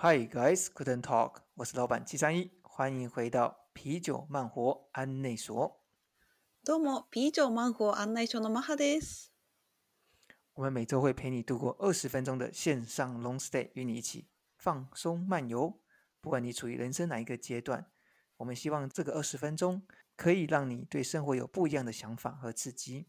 Hi guys, couldn't talk。我是老板七三一，欢迎回到啤酒慢活安内所。どうも、啤酒マンホ案内所のマハです。我们每周会陪你度过二十分钟的线上 long stay，与你一起放松漫游。不管你处于人生哪一个阶段，我们希望这个二十分钟可以让你对生活有不一样的想法和刺激。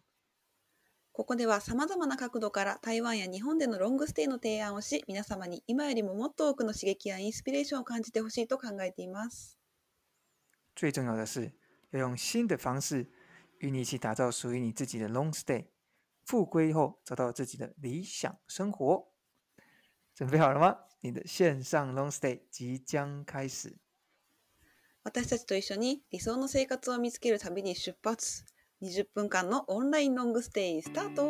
ここでは様々な角度から台湾や日本でのロングステイの提案をし、皆様に今よりももっと多くの刺激やインスピレーションを感じてほしいと考えています。最重要的是，要用新的方式与你一起打造属于你自己的 long stay。复归后，找到自己的理想生活。准备好了吗？你的线上 long stay 即将开始。私たちと一緒に理想の生活を見つける旅に出発。20分間のオンラインロングステイスタート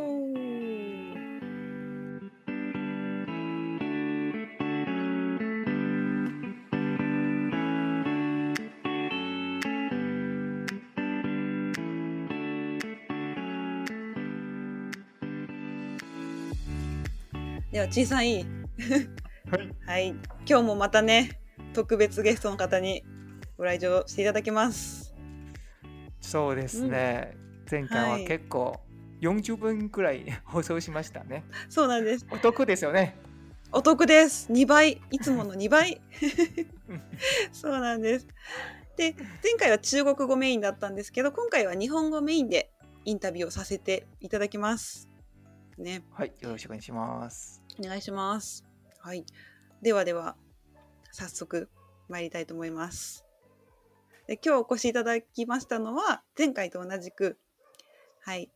では、小さい。はい。はい。今日もまたね、特別ゲストの方にご来場していただきます。そうですね。前回ははい結構40分くらい 放送しましたね。そうなんです。お得ですよね。お得です。2倍。いつもの 2倍。そうなんです。で、前回は中国語メインだったんですけど、今回は日本語メインでインタビューをさせていただきます。ね。はい、よろしくお願いします。お願いします。はい。ではでは、早速参りたいと思います。で今日お越しいただきましたのは、前回と同じく、はい、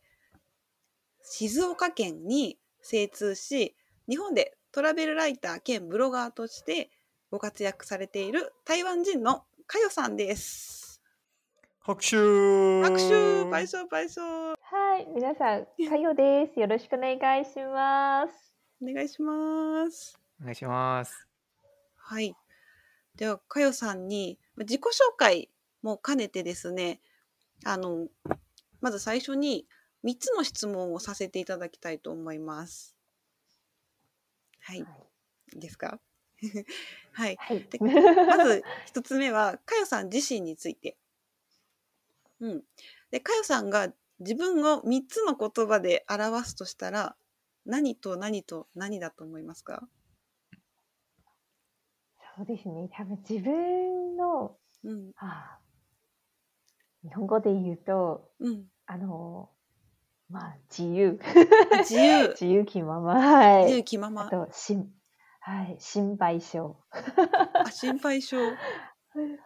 静岡県に精通し、日本でトラベルライター兼ブロガーとしてご活躍されている台湾人のかよさんです。拍手拍手倍賞倍賞はい、皆さん、かよです。よろしくお願いします。お願いします。お願いします。はい。では、かよさんにま自己紹介も兼ねてですね、あの、まず最初に3つの質問をさせていただきたいと思います。はい。いいですか？はい。はい。でまず1つ目は、かよさん自身について。うん。で、かよさんが自分を3つの言葉で表すとしたら、何と何と何だと思いますか？そうですね。多分自分の、うん。あ日本語で言うと、うん。あの、まあ、自由。自由。自由気まま。は自由い。気ままあ。と、しん、はい、心配性。あ、心配性。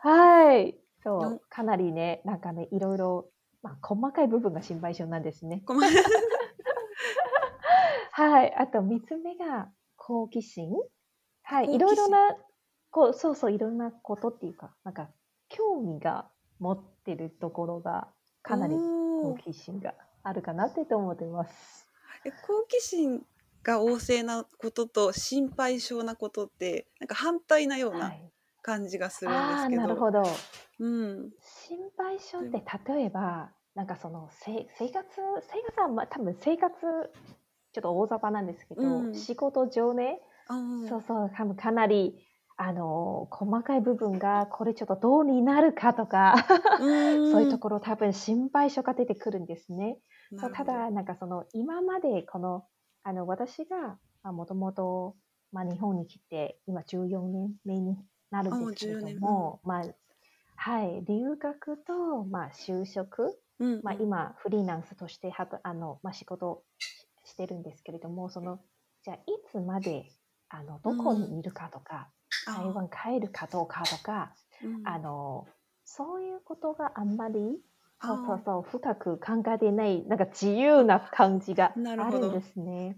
はい。そよう、かなりね、なんかね、いろいろ、まあ、細かい部分が心配性なんですね。ごめん。はい。あと、三つ目が好奇心。はい。いろいろな、こう、そうそう、いろんなことっていうか、なんか、興味が持ってるところが、かなり好奇心があるかなって思ってます。え好奇心が旺盛なことと心配性なことってなんか反対なようは。ない感じがするんですけど。なるほど。うん。心配性って、例えば、なんかその、せ生活、生活は、まあ、多分生活、ちょっと大雑把なんですけど、うん仕事上ね、そうそう、多分かなり、あの、細かい部分が、これちょっとどうになるかとか、そういうところ多分心配性が出てくるんですね。そうただ、なんかその、今までこの、あの、私が、もともと、まあ、日本に来て、今14年目になるんですけれお14ども、まあ、はい、留学と、まあ、就職、うんまあ、今、フリーランスとしてはたあの、まあ、仕事してるんですけれども、その、じゃあ、いつまで、あの、どこにいるかとか、あ。台湾帰るかどうかとか、うん。あの、そういうことがあんまり、そうそあうそう、深く考えてない、なんか自由な感じがあるんですね。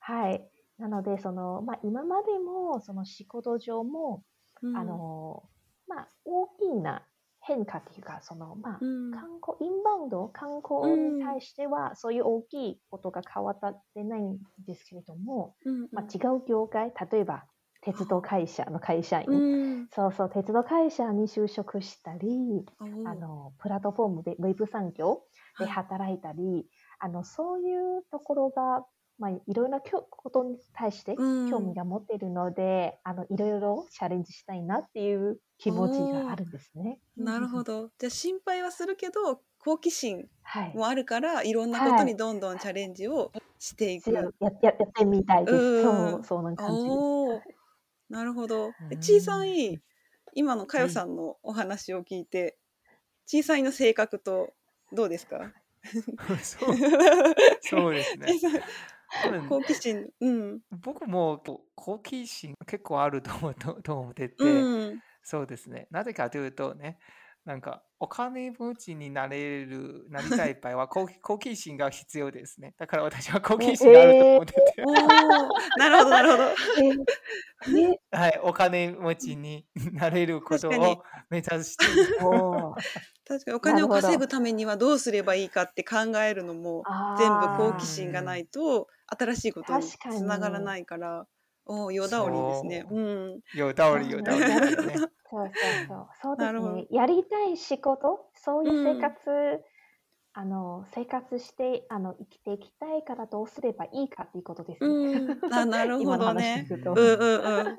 はい。なので、その、まあ、今までも、その仕事上も、うん。あの、まあ、大きな変化っていうか、その、まあ、うん。観光、インバウンド、観光に対しては、そういう大きいことが変わってないんですけれども、うんまあ、違う業界、例えば、鉄道会社の会社員、うん。そうそう、鉄道会社に就職したり、おーあの、プラットフォームで、ウェブ産業ではい。働いたり、あの、そういうところが、まあ、いろいろなきょことに対してうん興味が持っているので、あのいろいろチャレンジしたいなっていう気持ちがあるんですね。なるほど。ど。じゃあ心配はするけど好奇心はい。もあるからいろんなことにどんどんチャレンジをしていく。ややややってみたいです。うんそう、そんな感じです。なるほど。小さい今のかよさんのお話を聞いて、小さいの性格とどうですか？そうそうですね。好奇心、うん、僕も好奇心結構あると思うとと思ってて、うん、そうですね。なぜかというとね、なんかお金持ちになれる、なりたい場合は 好奇好奇心が必要ですね。だから私は好奇心があると思ってて、おお、なるほどなるほど。えね、はい、お金持ちになれることを目指して、確かにお金を稼ぐためにはどうすればいいかって考えるのも全部好奇心がないと新しいことにつながらないから、おお、よだおりですね。そう。うん、よだおりよだおりね。そうそうそう。そうですね。やりたい仕事、そういう生活、あの、生活して、あの、生きていきたいからどうすればいいかっていうことですね。うん、あ、なるほどね。うんうん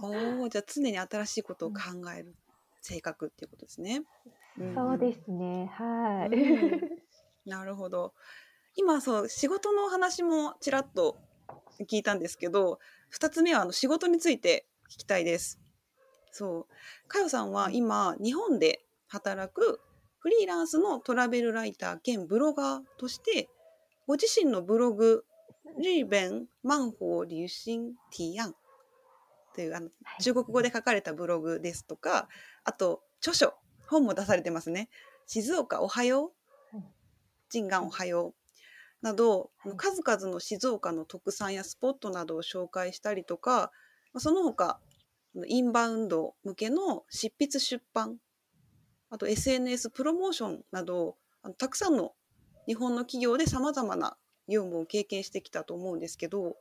うん。おお、じゃあ常に新しいことを考える性格っていうことですね。んそうですね。はい。うんなるほど。今そう仕事のお話もちらっと聞いたんですけど、二つ目はあの仕事について聞きたいです。そう、かよさんは今日本で働くフリーランスのトラベルライター兼ブロガーとして、ご自身のブログ「日本万法旅行提案」というあのはい。中国語で書かれたブログですとか、あと著書本も出されてますね。静岡おはようはい人眼おはようなど、はい。数々の静岡の特産やスポットなどを紹介したりとか、まあその他インバウンド向けの執筆出版あと SNS プロモーションなどあのたくさんの日本の企業でさまざまな業務を経験してきたと思うんですけど、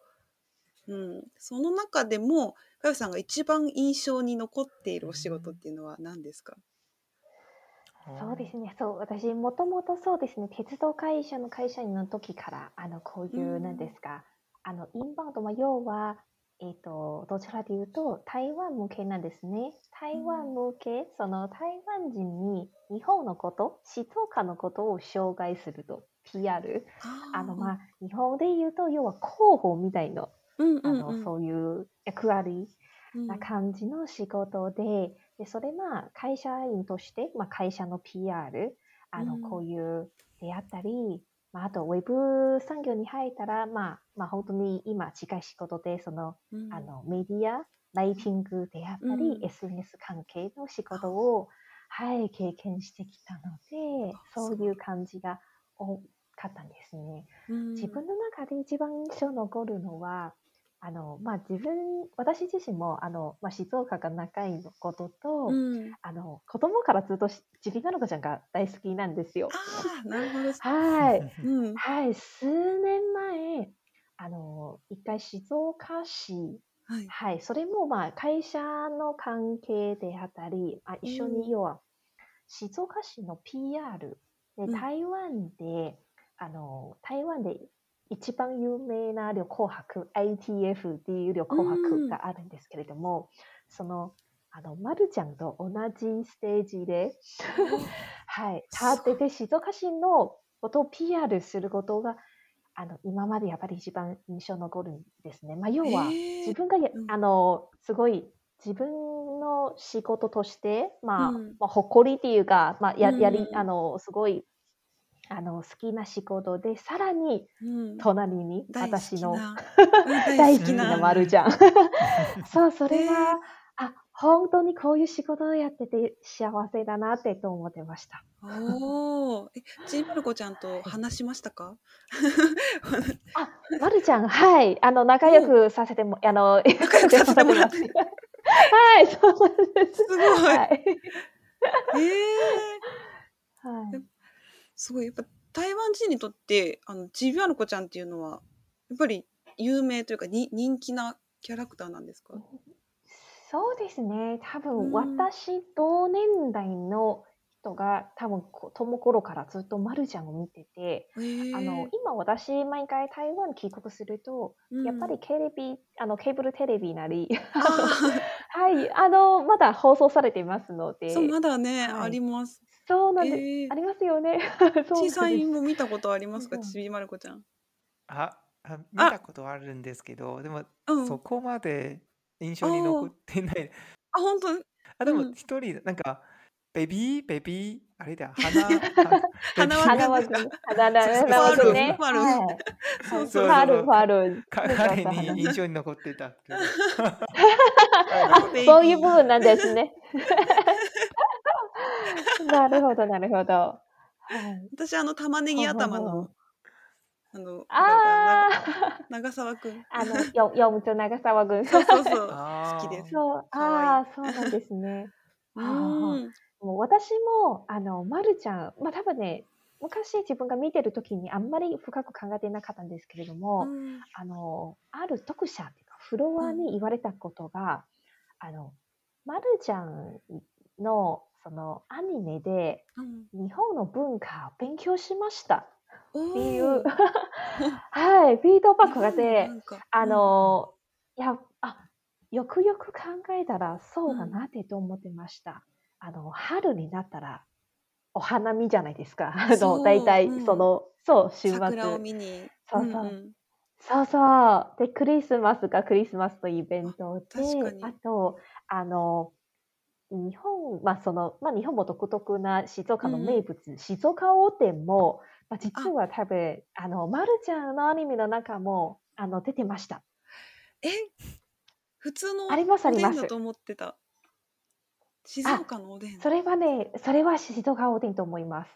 うん、その中でもかよさんが一番印象に残っているお仕事っていうのは何ですか、そうですね。そう、私、もともとそうですね、鉄道会社の会社員の時から、あの、こういうう、んなんですか、あの、インバウンド、まあ、要は、えっと、どちらかというと、台湾向けなんですね。台湾向け、その台湾人に日本のこと、静岡のことを紹介すると、PR。あの、まあ、日本で言うと、要は広報みたいな、うんうんあの、うんそういう役割うんな感じの仕事で、でそれまあ会社員として、まあ、会社の PR、あのうん。こういうであったり、まあ、あとウェブ産業に入ったら、まあ、まあ本当に今近い仕事で、そのうん。あのメディア、ライティングであったり、うん。SNS 関係の仕事を、はい、経験してきたのであ、そういう感じが多かったんですね。うん。自分の中で一番印象残るのは、あの、まあ、自分、私自身も、あの、まあ、静岡が仲いいことと、うん、あの、子供からずっとしちびまる子ちゃんが大好きなんですよ。ああなるほど。はい。うんはい。数年前、あの、一回静岡市、はいはい。それも、まあ、会社の関係であったり、あ一緒うんに、要は、静岡市の PR でうん、台湾で、あの、台湾で一番有名な旅行博、ITF っていう旅行博があるんですけれども、その、あの、まるちゃんと同じステージで、はい、立ってて、静岡市のことを PR することが、あの、今までやっぱり一番印象残るんですね。まあ、要は、自分がや、うん。あの、すごい、自分の仕事として、まあ、うん。まあ、誇りっていうか、まあ、や、やりう、んあの、すごい、あの、好きな仕事で、さらに、うん隣に、大好私のきな大大好きな 好きなまるちゃん。そう、それねは、あ、本当にこういう仕事をやってて幸せだなってと思ってました。おお、え、ちいまる子ちゃんと話しましたか？あ、まるちゃん、はい、あの、仲良くさせても、あの、仲良くさせてもらってます はい、そうなんです。すごい。はい。ええはい。すごいやっぱ台湾人にとってあのちびまる子ちゃんっていうのはやっぱり有名というかに人気なキャラクターなんですか？そうですね。多うん分、私同年代の人が多分子供頃からずっとマルちゃんを見てて、あの今私毎回台湾帰国すると、やっぱりテレビあのケーブルテレビなりあ はいあのまだ放送されていますのでーそうまだね、はいあります。そうなんです、えー。ありますよね。小さいも見たことありますか、うん。ちびまる子ちゃん。あ、あ見たことあるんですけど、でもうん。そこまで印象に残ってない。あ本当？あ、でもうん。一人、なんか、ベビー、ベビー、あれだ、花、は花 輪花輪君花輪そう花輪君ね。ファルファル。はい。そうそうファルファル。かそうそう彼花に印象に残ってた そういう部分なんですね。なるほど、なるほど。はい、私あの玉ねぎ頭のあのあな長澤くん。あ、あの、よ読むと長澤君。そうそうそう。好きです。そう、ああ、そうなんですね。うん。もう私も、あの、まるちゃん、まあ多分ね、昔自分が見てる時にあんまり深く考えてなかったんですけれども、うんあの、ある読者っていうか、フロアに言われたことが、あの、まるちゃんの、その、アニメで、うん。日本の文化を勉強しました。おっていう。ー、はい、フィードバックがなで、あ、の、いや、あ、よくよく考えたらそうだうん。なってと思ってました。あの、春になったら、お花見じゃないですか。あの、大体うん、その、そう、週末。そうそう。そうそう。で、クリスマスがクリスマスのイベントで、あと、あの、日本、まあその、まあ日本も独特な静岡の名物、静岡王店も、まあ、実は多分、あの、まるちゃんのアニメの中も、あの、出てました。え普通のありますありますと思ってた。静岡のおでん。それはね、それは静岡王店と思います。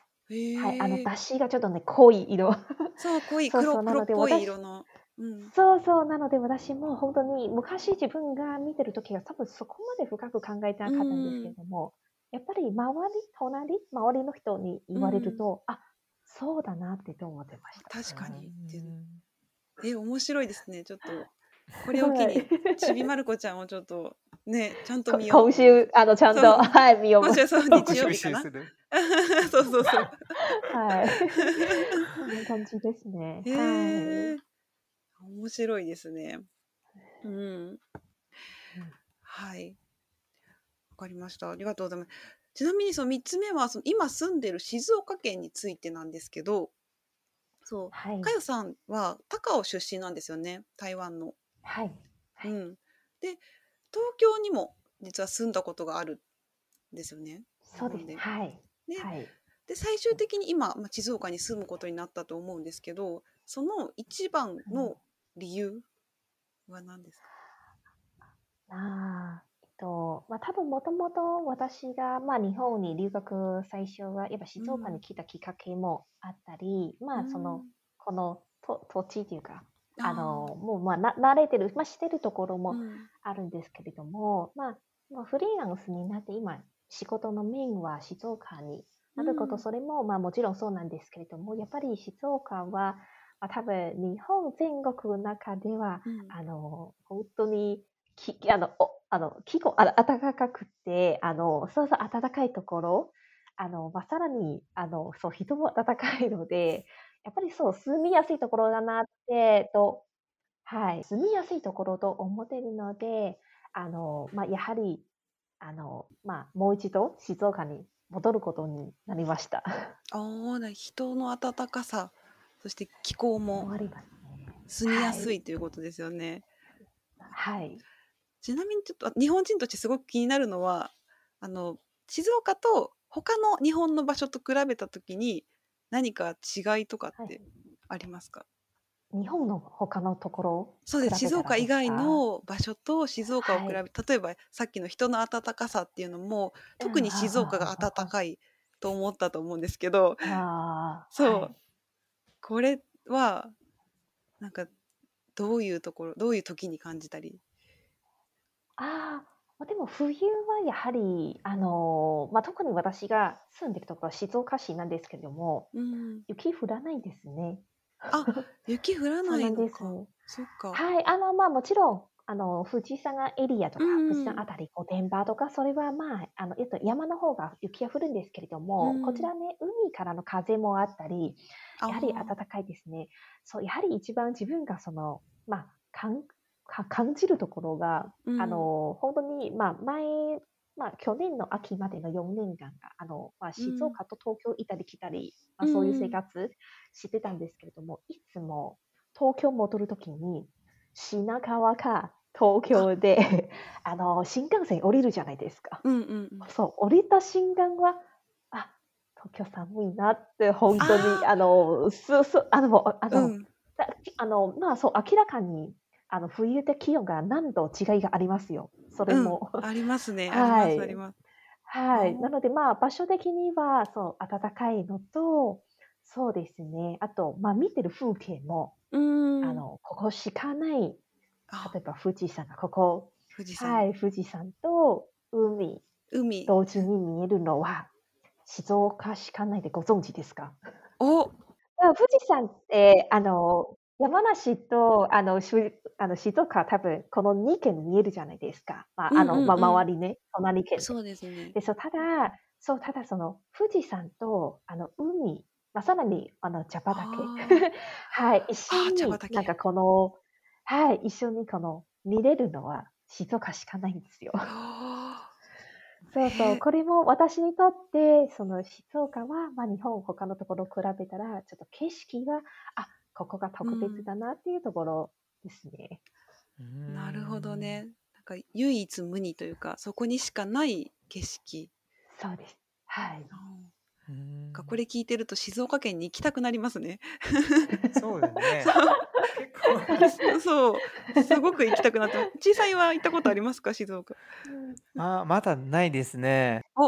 はい。あの、だしがちょっとね、濃い色。そう濃いそう黒そうなので黒っぽい私色の。うん。そうそう。なので私も本当に昔自分が見てる時は多分そこまで深く考えてなかったんですけれども、やっぱり周り、隣、周りの人に言われると、あ、そうだなってと思ってました。確かに。うんえ面白いですね。ちょっと これを機にちびまる子ちゃんをちょっとねちゃんとこ見よう。今週、あの、ちゃんと、はい、見よう。今週はそう日曜日かな そうそうそう。はい。そんな感じですね。へはい。え。面白いですね。うん。はい。わかりました。ありがとうございます。ちなみにその三つ目はその今住んでる静岡県についてなんですけど、そう。はい。かよさんは高雄出身なんですよね。台湾の。はい。はいうん。で、東京にも実は住んだことがあるんですよね。そうですね。はい。ではい。で最終的に今、まあ、静岡に住むことになったと思うんですけどその一番の理由は何ですか、ああ、えっと、まあ、多分もともと私が、まあ、日本に留学最初は、やっぱ静岡に来たきっかけもあったり、まあ、その、このと土地というか、あの、もう、まあ、な、慣れてる、まあ、してるところもうん。あるんですけれども、まあ、まあ、フリーランスになって今、仕事のメインは静岡になること、うん。それも、まあ、もちろんそうなんですけれども、やっぱり静岡は、まあ、多分、日本全国の中では、うんあの、本当に、き、あの、お、あの、気候、あの、暖かくて、あの、そうそう、暖かいところ、あの、まあ、さらに、あの、そう、人も暖かいので、やっぱりそう、住みやすいところだなって、と、はい、住みやすいところと思っているので、あの、まあ、やはり、あの、まあ、もう一度静岡に戻ることになりました。あーな人の温かさそして気候終も。住みやすいということですよね、はい。ちなみにちょっとあ日本人としてすごく気になるのはあの静岡と他の日本の場所と比べた時に何か違いとかってはい。ありますか、日本の他のところそうです。静岡以外の場所と静岡を比べ、は例えばさっきの人の温かさっていうのも特に静岡が温かいと思ったと思うんですけど。ああ、そう、はいこれはなんかどういうところどういう時に感じたり？ああ、まあでも冬はやはり、あのーまあ、特に私が住んでるところは静岡市なんですけれども、うん雪降らないですね。あ雪降らないのか なんです。そっかはい、あの、まあもちろん、あの、富士山エリアとか、うんうん。富士山あたり、御殿場とか、それはまあ、あの、えっと、山の方が雪が降るんですけれども、うん。こちらね、海からの風もあったり、あやはり暖かいですね。そう、やはり一番自分がその、まあ、感か感じるところが、うん。あの、本当に、まあ、前、まあ、去年の秋までの4年間が、あの、まあ、静岡と東京行ったり来たり、まあ、そういう生活してたんですけれども、いつも東京戻るときに、品川か東京で、あの、新幹線降りるじゃないですか。うんうんうん。そう、降りた瞬間は、あ、東京寒いなって、本当に、ああの、す、す、あの、あの、うん。だあの、まあ、そう、明らかに、あの、冬で気温が何度違いがありますよ。それも。うん、ありますね。はい。はい。うんなので、まあ、場所的には、そう、暖かいのと、そうですね。あと、まあ、見てる風景も、うん。あの、ここしかない、あ、例えば富士山がここ、富士山、はい、富士山と海、海。同時に見えるのは、静岡しかないでご存知ですか？お、あ富士山って、あの、山梨と、あの、しゅあの静岡は多分、この2県見えるじゃないですか。まあ、あの、うんうんうんまあ、周りね、隣県で。そうですね。で、そう、ただ、そう、ただその、富士山と、あの、海、まあ、さらに、あの、茶あ畑。ー はい、一緒に、なんかこの、はい、一緒にこの、見れるのは、静岡しかないんですよ。あ そうそう、これも私にとって、その静岡は、まあ、日本、他のところ比べたら、ちょっと景色が、あ、ここが特別だなっていうところですね。ーなるほどね。なんか唯一無二というか、そこにしかない景色。そうです。はい。うーん。これ聞いてると静岡県に行きたくなりますね。そうですね。そう、すごく行きたくなってます。小さいは行ったことありますか、静岡。あまだないですね。は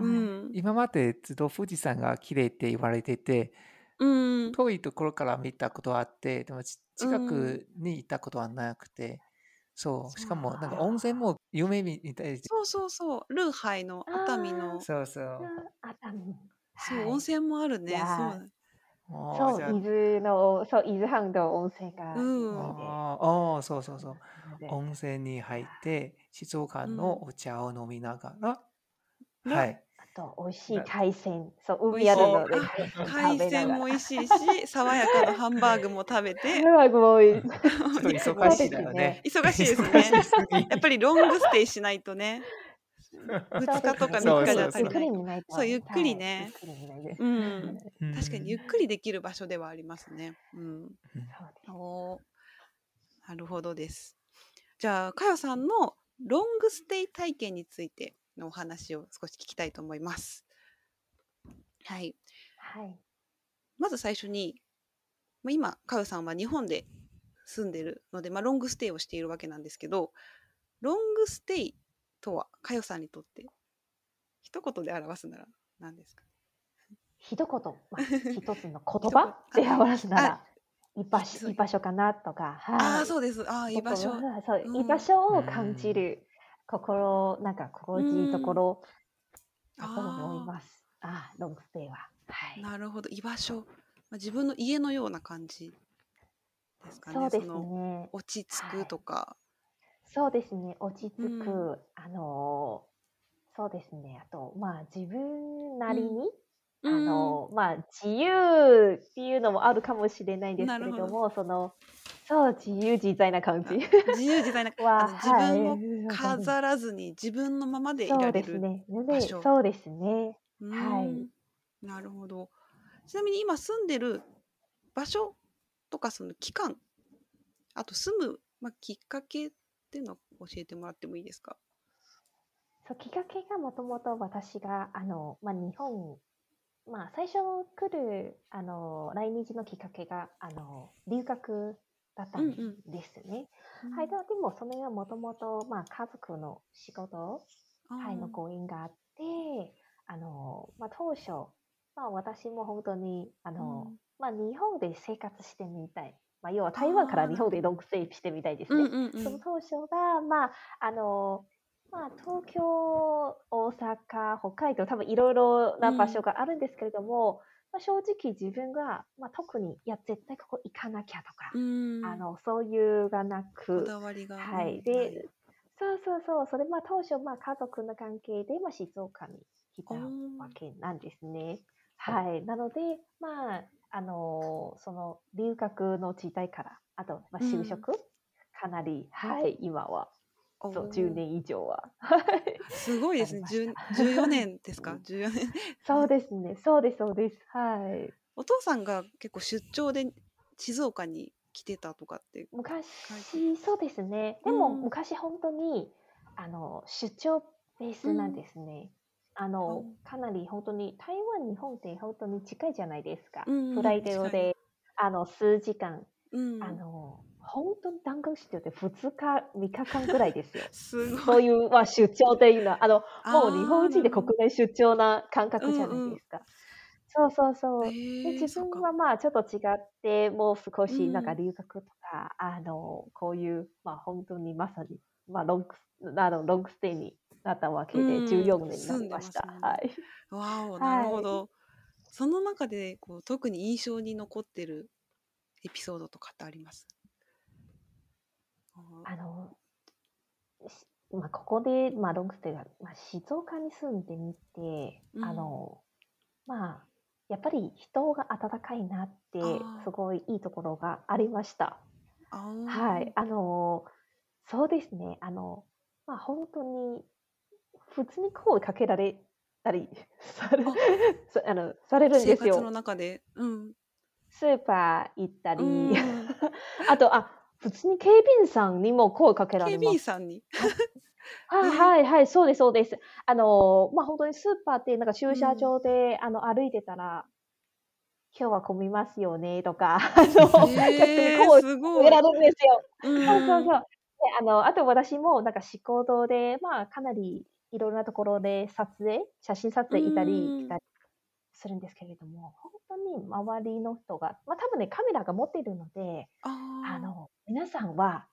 いうん。今までずっと富士山が綺麗って言われてて、うん。遠いところから見たことはあって、でもち近うんくに行ったことはなくて、そう、しかもなんか温泉も有名みたいで、そうそうそう、ルーハイの熱海の、そうそう。あ熱海。そう、はい温泉もあるね。そうそう、伊豆の、そう、伊豆半島温泉が有うん名で。あそうそうそう。温泉に入って、静岡うんのお茶を飲みながら、ねはい。あと、美味しい海鮮。そう、海あるので、あ海鮮も美味しいし、爽やかなハンバーグも食べて、ハンバーグも美味しい。忙しいだよね。忙しいですねやっぱりロングステイしないとね。2日とか3日じゃ足ゆっくりな。そうゆっくりね。うんうん確かにゆっくりできる場所ではありますね。うん。おーなるほどです。じゃあ、かよさんのロングステイ体験についてのお話を少し聞きたいと思います。はい。はい。まず最初に、まあ、今、かよさんは日本で住んでるので、まあ、ロングステイをしているわけなんですけど、ロングステイとは、かよさんにとって、一言で表すなら何ですか？一言、まあ、一つの言葉で表すなら、居場所居場所かなとか、はい。ああ、そうです。ああ、居場所。心そう、うん居場所を感じる、心、なんか心地いいところ、だと思います。ああ、ロングステイは。はい。なるほど。居場所。まあ、自分の家のような感じですかね。そうですのね。落ち着くとか。そうですね。落ち着く、うんあのーそうですね。あと、まあ、自分なりに、うんあのーまあ、自由っていうのもあるかもしれないんですけれなるほども、その、そう、自由自在な感じ。自由自在なは あの自分をはい飾らずに自分のままでいそうられる。ですね。場で所そうですね。うはいーんなるほど。ちなみに今住んでる場所とかその期間、あと住む、まあ、きっかけっていうのを教えてもらってもいいですか？そうきっかけがもともと私があの、まあ、日本、まあ、最初来るあの来日のきっかけがあの留学だったんうんうん。ですね。はい、ででもそれはもともとまあ家族の仕事、はい、のご縁があってあの、まあ、当初、まあ、私も本当にあの、うん。まあ、日本で生活してみたい、まあ、要は台湾から日本でロングステイしてみたいですね。うんうんうんその当初が、まあ、あの、まあ、東京、大阪、北海道、多分いろいろな場所があるんですけれども、まあ、正直自分が、まあ、特に、いや、絶対ここ行かなきゃとか、うん。あの、そういうがなこく、だわりが。はい。うんで、そうそうそう、それ、まあ、当初、まあ、家族の関係で、まあ、静岡に来たわけなんですね。はい。なので、まあ、あのその、留学の時代から、あと、まあ、就職、かなり、はい、今は、そう、おー10年以上は。はい。すごいですね。あ十りま14年ですか ?14 年。そうですね。そうです、そうです。はい。お父さんが結構出張で静岡に来てたとかって。昔、そうですね。でも、うん昔本当に、あの、出張ベースなんですね。あのうん、かなり本当に、台湾、日本って本当に近いじゃないですか。うんフライトで近いで、あの、数時間、うん。あの、本当に弾丸出張って2日、3日間ぐらいですよ。す。そういう、まあ、出張っていうのは、あの、もう日本人でなるほど国内出張な感覚じゃないですか。そうそうそう。へでー自分そっかはまあちょっと違って、もう少しなんかうん留学とか、あの、こういう、まあ本当にまさに、まあロングス、あの、ロングステイになったわけで、うん。14年になりました。はい。わお、はい。なるほど。その中でこう特に印象に残ってるエピソードとかってあります？あの、しまあここで、まあロングステイが、まあ静岡に住んでみて、うん。あの、まあ、やっぱり人が温かいなってすごいいいところがありました。はい、あの、そうですね、あの、まあ、本当に、普通に声かけられたりされあ さあのされるんです生活のよ。中で。うん。スーパー行ったり、うん あと、あ、普通に警備員さんにも声かけら警れます。備員さんに？はい はいはい、そうです、そうです。あの、まあ、本当にスーパーって、なんか駐車場で、あの、歩いてたら、今日は混みますよね、とか、あの、逆にへー声すごい。られるんですよ。うんそうそうそう。で、あの、あと私も、なんか仕事で、まあ、かなりいろんなところで撮影、写真撮影いたり、うん。来たりするんですけれども、本当に周りの人が、まあ、多分ね、カメラが持っているので、あの、皆さんは、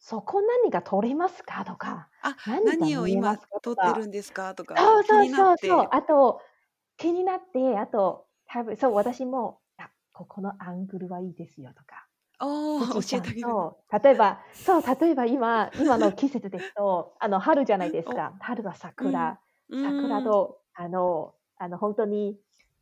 そこ何が撮れますか？とか、あ何が何を今撮ってるんですか？とかそうそうそうそう。あと、気になって、あと、多分、そう、私も、あ、ここのアングルはいいですよとか、おー富士山教えてあげる。と、例えば、そう、例えば今、今の季節ですと、あの、春じゃないですか。春は桜。桜うんと、あの、あの、本当に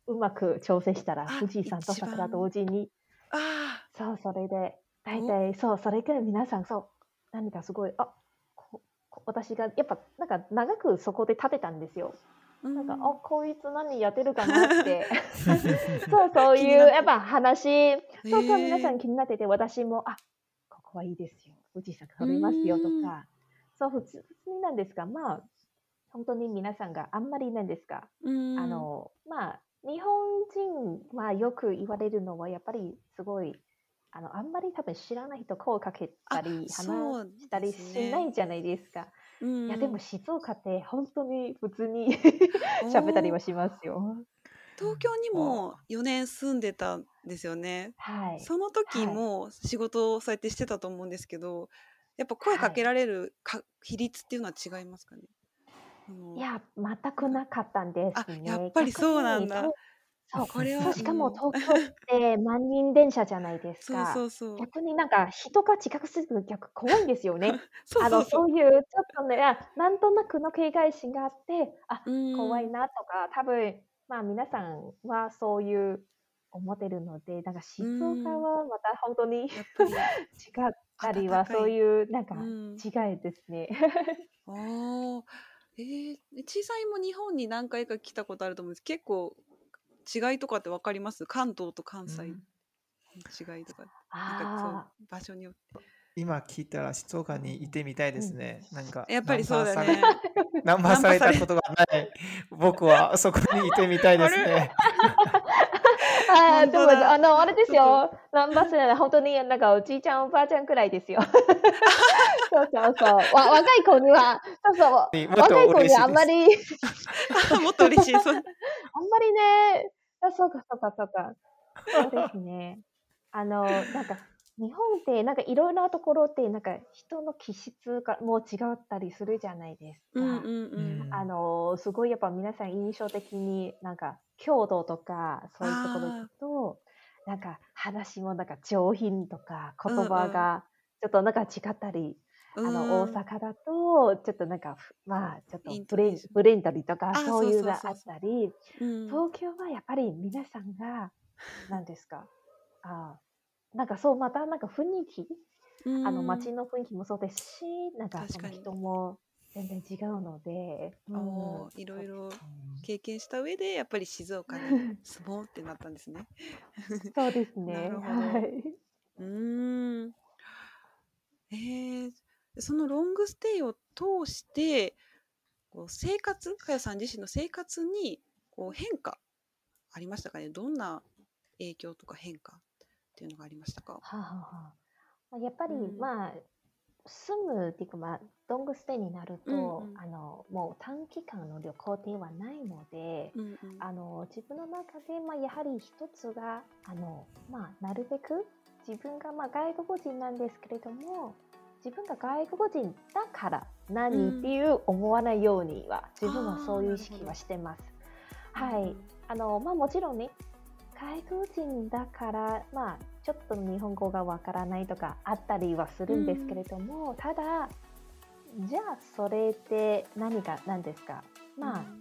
うまく調整したら、あ富士山と桜同時に、あそう、それで、大体、そう、それから皆さん、そう、何かすごい、あ、ここ私が、やっぱ、なんか長くそこで立てたんですよ。あ。なんか、うあ、こいつ何やってるかなって。そう、そういう、やっぱ話、そうそう、へー皆さん気になってて、私も、あ、ここはいいですよ。富士山撮れますよとうん。か、そう、普通になんですが、まあ、本当に皆さんがあんまりなんですが、うん。あの、まあ、日本人はよく言われるのは、やっぱりすごい、あの、あんまり多分知らない人声かけたり、話したりしないじゃないですか。うん。いや、でも静岡って本当に普通に 喋ったりはしますよ。東京にも4年住んでたんですよね。はい。その時はいも仕事をそうやってしてたと思うんですけど、やっぱ声かけられるか、比率っていうのは違いますかね？あのいや、全くなかったんですあね。やっぱりそうなんだそうこれはしかもうん東京って万人電車じゃないですそうか。そうそう。逆になんか人が近くすると逆怖いんですよね。そうあのそういうちょっとね、あなんとなくの警戒心があって、あ、うん怖いなとか、多分まあ皆さんはそういう思ってるので、なんか静岡はまた本当に違やっぱり ったりはそういうなんかうん違いですね。ああ、えー、小さいも日本に何回か来たことあると思うんです。結構違いとかってわかります？関東と関西の違いとか。なんかあそう場所によって。今聞いたら静岡にいてみたいですね。なんかやっぱりそうだね。ナンパ されたことがない。僕はそこにいてみたいですね。ああ、でも、あの、あれですよ。ナンバスは本当になんかおじいちゃん、おばあちゃんくらいですよ。そうそうそう。わ若い子には、そうそう。若い子にはあんまり、あ もっと嬉しい。あんまりね、あそうかそうかそうか。そうですね。あの、なんか、日本って、なんかいろいろなところって、なんか人の気質がもう違ったりするじゃないですか。あの、すごいやっぱ皆さん印象的になんか郷土とか、そういうところ行くと、なんか話もなんか上品とか、言葉がちょっとなんか違ったり、あの、大阪だと、ちょっとなんか、まあ、ちょっとブレンブレンダリとか、そういうがあったり、東京はやっぱり皆さんが、何ですか、あなんかそう、またなんか雰囲気、あの街の雰囲気もそうですし、なんかその人も全然違うので、うん、いろいろ経験した上でやっぱり静岡に 住もうってなったんですね。そうですね。はい。うん。えー、そのロングステイを通してこう生活かよさん自身の生活にこう変化ありましたかね？どんな影響とか変化っていうのがありましたか、はあはあ、やっぱり、うん、まあ住むっていうか、まあ、ロングステイになると、うんうん、あのもう短期間の旅行ではないので、うんうん、あの自分の中で、まあ、やはり一つがあの、まあ、なるべく自分が、まあ、外国人なんですけれども自分が外国人だから何、っていう思わないようには自分はそういう意識はしてます。はい。あのまあ、もちろんね外国人だから、まあ、ちょっと日本語がわからないとかあったりはするんですけれども、うん、ただじゃあそれって何が何ですか？まあ、うん、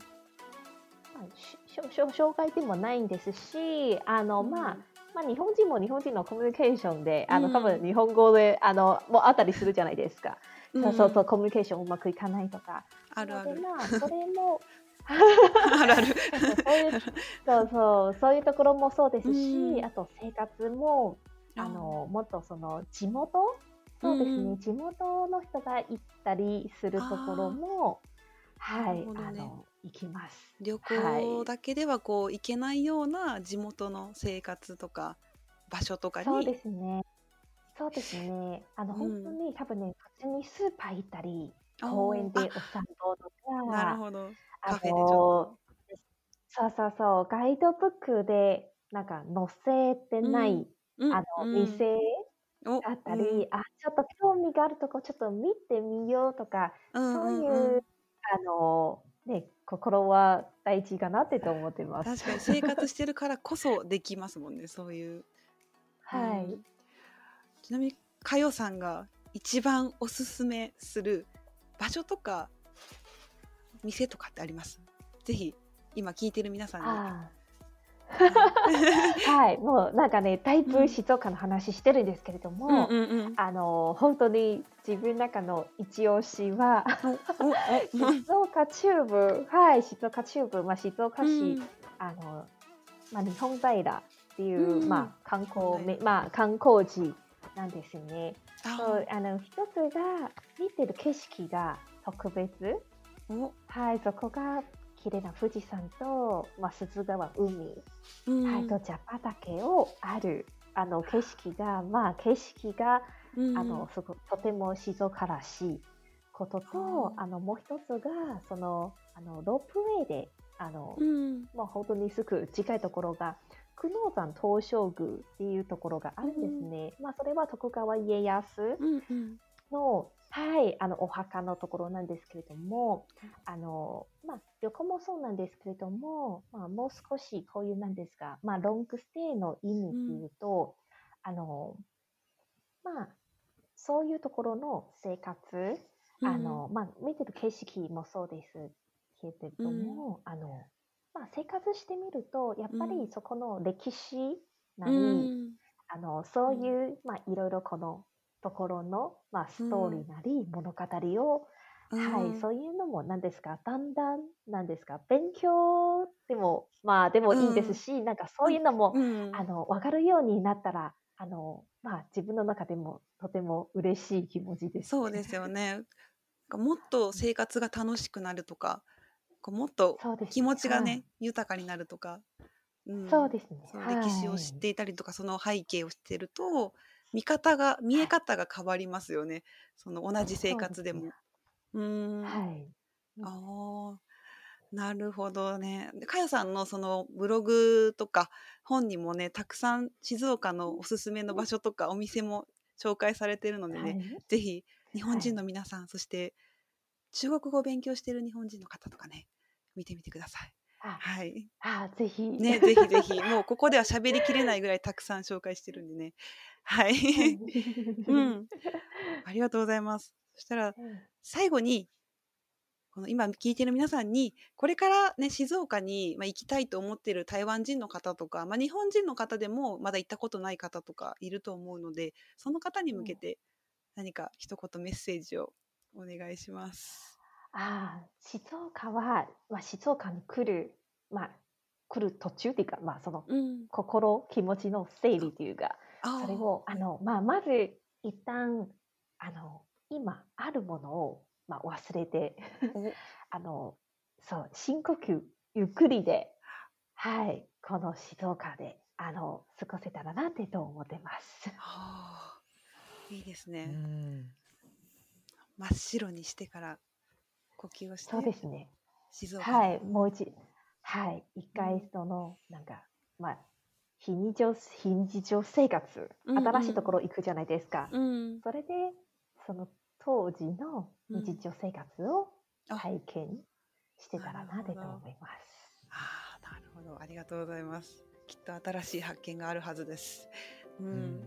まあ、障害でもないんですしあの、うん、まあまあ、日本人も日本人のコミュニケーションで、あの、多分日本語で、あの、もうあったりするじゃないですか。そうそうそう、コミュニケーションうまくいかないとか。あるある。まあ、それも、あるある。そうそうそういうところもそうですし、あと生活もあのもっとその地元？そうですね、地元の人が行ったりするところもはい、ね、あの行きます。旅行だけではこう行けないような地元の生活とか場所とかにそうですね。そうですね。あの、うん、本当に多分ね普通にスーパー行ったり公園でお散歩とかなるほどカフェでちょっと。そうそうそう、ガイドブックでなんか載せてない、うん、あの、店だったり、うん、あ、ちょっと興味があるとこちょっと見てみようとか、そういう、あの、ね、心は大事かなってと思ってます。確かに生活してるからこそできますもんね、そういう。はい。ちなみに、かよさんが一番おすすめする場所とか店とかってあります？ぜひ今聞いてる皆さんに。はい、もうなんかね、だいぶ静岡の話してるんですけれども、うんうんうん、あの本当に自分の中の一押しは静岡中部、はい、静岡中部、まあ静岡市、うん、あのまあ日本平っていう、うん、まあ観光め、まあ観光地なんですね。そうあの一つが見てる景色が特別。はい、そこが綺麗な富士山と、まあ、鈴川海、うん、はい、と茶畑をあるあの景色が、まあ、景色が、うん、あのすごとても静岡らしいことと、あのもう一つがそのあのロープウェイであの、うん、まあ、本当にすぐ近いところが久能山東照宮っていうところがあるんですね。まあ、それは徳川家康の、はい、あのお墓のところなんですけれども、あのまあ、旅行もそうなんですけれども、まあ、もう少しこういうなんですか、まあ、ロングステイの意味っていうと、うん、あのまあ、そういうところの生活、うん、あのまあ、見てる景色もそうですけれども、うん、あのまあ、生活してみるとやっぱりそこの歴史なり、あのそういう、まあ、いろいろこのところの、まあ、ストーリーなり物語を、うん、はい、そういうのも何ですか？だんだん何ですか？勉強でもまあでもいいですし、うん、なんかそういうのも、うん、あの分かるようになったらあの、まあ、自分の中でもとても嬉しい気持ちです、ね、そうですよね。もっと生活が楽しくなるとかもっと気持ちがね、はい、豊かになるとか、うん、そうですね。歴史を知っていたりとか、はい、その背景を知ってると見方が見え方が変わりますよね。その同じ生活でも。うーん。はい。ああ、なるほどね。で、かよさんのそのブログとか本にもね、たくさん静岡のおすすめの場所とかお店も紹介されてるのではね、い。ぜひ日本人の皆さん、そして中国語を勉強している日本人の方とかね、見てみてください。あはい。あぜひ。ね、ぜひぜひ、もうここでは喋りきれないぐらいたくさん紹介してるんでね。はい。うん。ありがとうございます。そしたら、最後に、この今聞いてる皆さんに、これからね、静岡に、まあ、行きたいと思ってる台湾人の方とか、まあ、日本人の方でもまだ行ったことない方とかいると思うので、その方に向けて何か一言メッセージをお願いします。ああ、静岡は、まあ、静岡に来る、まあ、来る途中っていうか、まあ、そのうん。心、気持ちの整理というか、あそれを、あの、まあ、まず、一旦、あの、今あるものを、まあ、忘れてお、あの、そう、深呼吸、ゆっくりで、はい、この静岡で、あの、過ごせたらなってと思ってます。はあいいですうね。ん真っ白にしてから呼吸をして、そうですね。静岡にはい、もう一、はい、一回その、なんか、まあ、非日常、非日常生活、うんうん新しいところ行くじゃないですか。うん。それで、その当時の日常生活をあ体験してたらなってと思います。ああ、なるほど。ありがとうございます。きっと新しい発見があるはずです。う。うんん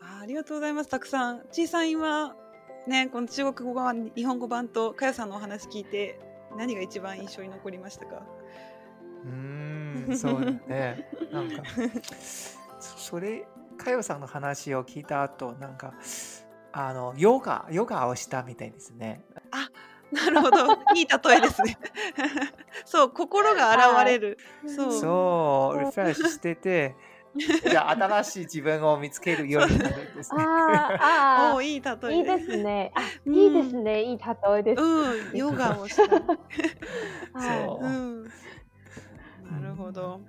あーありがとうございます。たくさん。ちいさん今、ね、この中国語版、日本語版とかよさんのお話聞いて、何が一番印象に残りましたか？うーんそうだねなんかそそれかよさんの話を聞いた後なんかあのヨガヨガをしたみたいですねなるほど。いい例えですね。そう、心が現れる。そう。そうリフレッシュしててじゃあ新しい自分を見つけるようになるんですねあおーいい例えあ、いいですね。あ、うんいいですね。いい例えです。うん、ヨガをした。はいそううん。なるほど。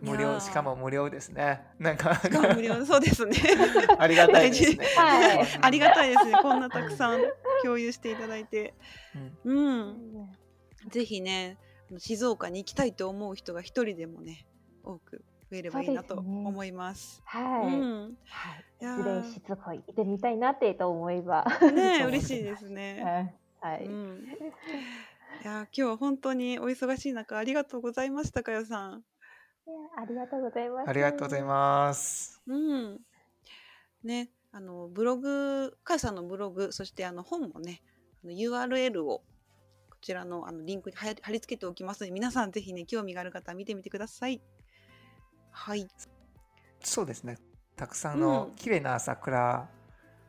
無料しかも無料ですねなんか無料 そうですね。ありがたいですねはいありがたいですね。こんなたくさん共有していただいて。うんうん。ぜひね、静岡に行きたいと思う人が一人でもね、多く増えればいいなと思います。はい。うん。はい。しつこい行ってみたいなってと思えば。ね 嬉しいですね。はい。はい。うん。いやー今日は本当にお忙しい中ありがとうございましたかよさん。いやありがとうございます。ありがとうございますうん。ね、あのブログ、かよさんのブログ、そしてあの本もね、あの URL をこちらのあのリンクに貼り貼り付けておきますので、皆さんぜひね、興味がある方は見てみてください。はい。そうですねたくさんうのん綺麗な桜、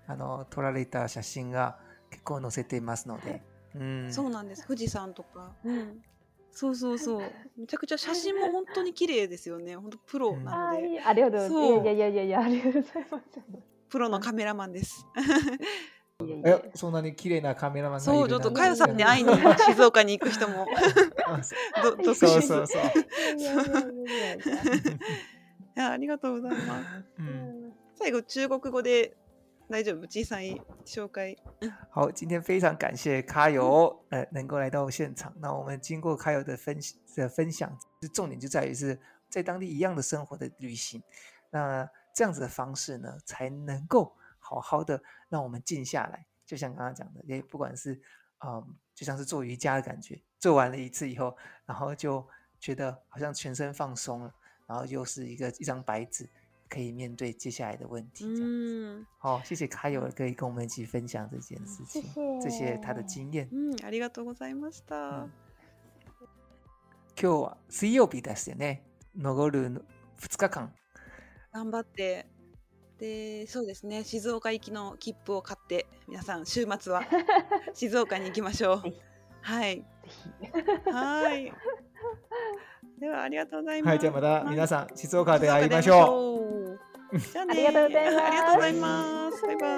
あの撮られた写真が結構載せていますので、うん、そうなんです。富士山とか。うん。そうそうそう。めちゃくちゃ写真も本当に綺麗ですよね。本当プロなあので、ーいいありがとうございます。いやいやいやいや、ありがとうございます。プロのカメラマンです。いやいやえそんなに綺麗なカメラマンがいそう、るちょっとなんかよさんに会いに 静岡に行く人もそうそうそう、いやいやいやいやいやいやありがとうございます。嗯，最後中国語で大丈夫小さい紹介。好，今天非常感谢卡友呃 能够来到现场。那我们经过卡友的分的分享，重点就在于是在当地一样的生活的旅行。那这样子的方式呢，才能够好好的让我们静下来。就像刚刚讲的，也不管是嗯，就像是做瑜伽的感觉，做完了一次以后，然后就觉得好像全身放松了，然后又是一个一张白纸，可以面对接下来的问题。这样うん、好，谢谢卡友可以跟我们一起分享这件事情，这些他的经验。うん、ありがとうございました。今日は水曜日ですよね。残る2日間。頑張って。で、そうですね。静岡行きの切符を買って、皆さん週末は 静岡に行きましょう。はい。はい。ではありがとうございます。はい、じゃあまた皆んさん、静岡で会いましょう。じゃあねありがとうございますありがとうございます。バイバ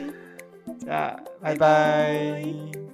イ。う。じゃあ、バイババイバイ。